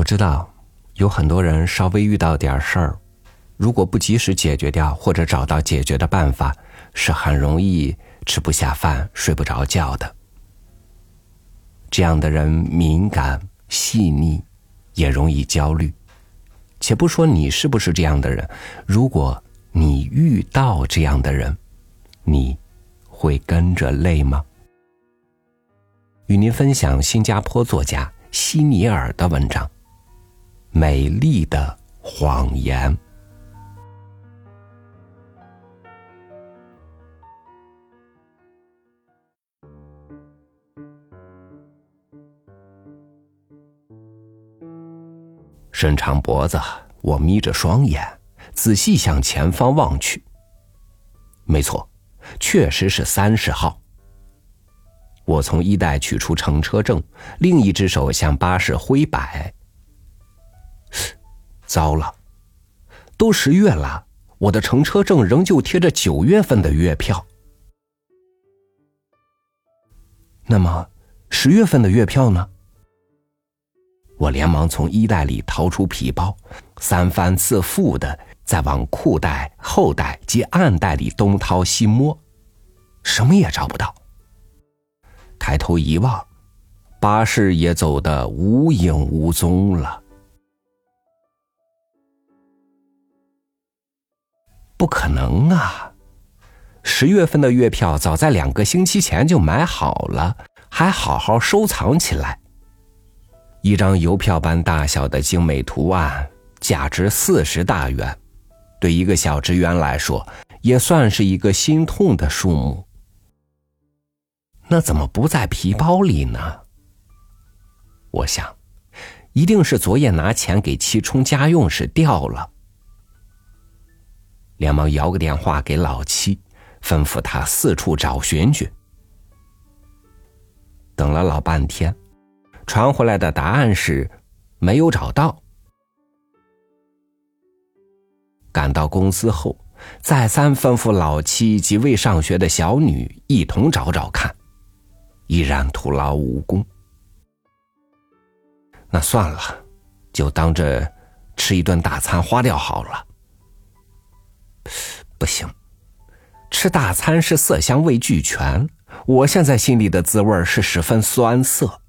我知道，有很多人稍微遇到点事儿，如果不及时解决掉或者找到解决的办法，是很容易吃不下饭、睡不着觉的。这样的人敏感、细腻，也容易焦虑。且不说你是不是这样的人，如果你遇到这样的人，你会跟着累吗？与您分享新加坡作家希尼尔的文章。美丽的谎言。伸长脖子，我眯着双眼，仔细向前方望去。没错，确实是三十号。我从衣袋取出乘车证，另一只手向巴士挥摆。糟了，都十月了，我的乘车证仍旧贴着九月份的月票。那么，十月份的月票呢？我连忙从衣袋里掏出皮包，三番四复的在往裤袋、后袋及暗袋里东掏西摸，什么也找不到。抬头一望，巴士也走得无影无踪了。不可能啊！十月份的月票早在两个星期前就买好了，还好好收藏起来。一张邮票般大小的精美图案，价值四十大元，对一个小职员来说，也算是一个心痛的数目。那怎么不在皮包里呢？我想，一定是昨夜拿钱给妻充家用时掉了。连忙摇个电话给老七，吩咐他四处找寻去。等了老半天，传回来的答案是没有找到。赶到公司后，再三吩咐老七及未上学的小女一同找找看，依然徒劳无功。那算了，就当着吃一顿大餐花掉好了。不行，吃大餐是色香味俱全。我现在心里的滋味是十分酸涩，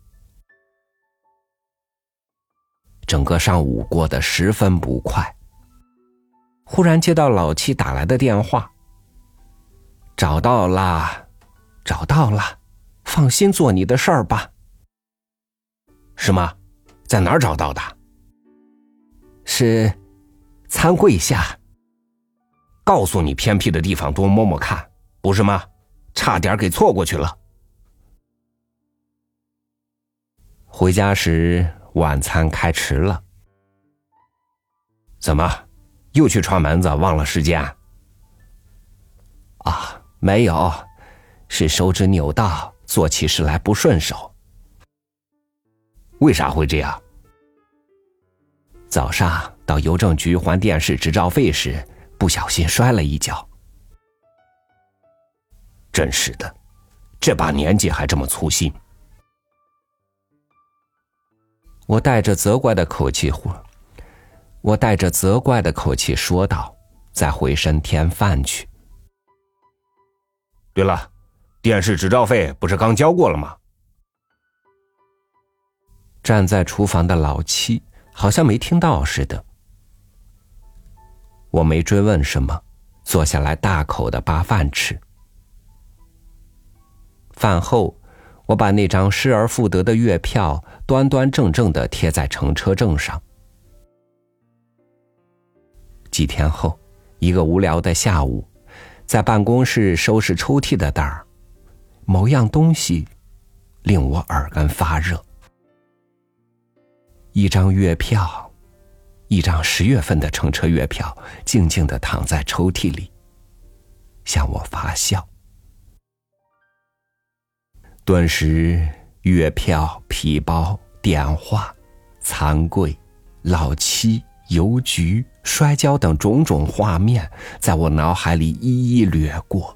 整个上午过得十分不快。忽然接到老七打来的电话，找到啦，找到了，放心做你的事儿吧。什么？在哪儿找到的？是餐柜下。告诉你偏僻的地方多摸摸看，不是吗？差点给错过去了。回家时晚餐开迟了，怎么又去串门子忘了时间？啊，没有，是手指扭到，做起事来不顺手。为啥会这样？早上到邮政局还电视执照费时。不小心摔了一跤，真是的，这把年纪还这么粗心。我带着责怪的口气，我带着责怪的口气说道：“再回身添饭去。”对了，电视执照费不是刚交过了吗？站在厨房的老七好像没听到似的。我没追问什么，坐下来大口的扒饭吃。饭后，我把那张失而复得的月票端端正正的贴在乘车证上。几天后，一个无聊的下午，在办公室收拾抽屉的袋儿，某样东西令我耳根发热。一张月票。一张十月份的乘车月票，静静的躺在抽屉里，向我发笑。顿时，月票、皮包、电话、餐柜、老七、邮局、摔跤等种种画面，在我脑海里一一掠过。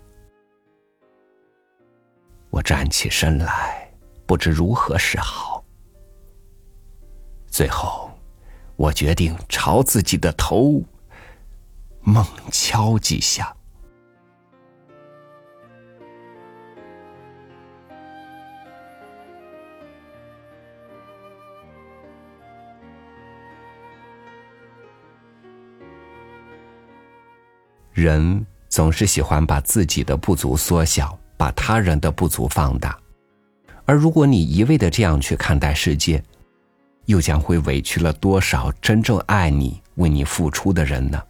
我站起身来，不知如何是好。最后。我决定朝自己的头猛敲几下。人总是喜欢把自己的不足缩小，把他人的不足放大。而如果你一味的这样去看待世界，又将会委屈了多少真正爱你、为你付出的人呢？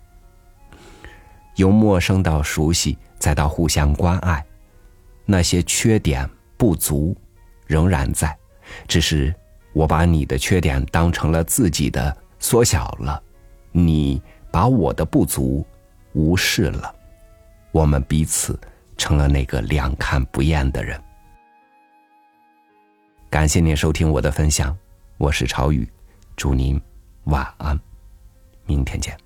由陌生到熟悉，再到互相关爱，那些缺点不足仍然在，只是我把你的缺点当成了自己的，缩小了；你把我的不足。无视了，我们彼此成了那个两看不厌的人。感谢您收听我的分享，我是朝雨，祝您晚安，明天见。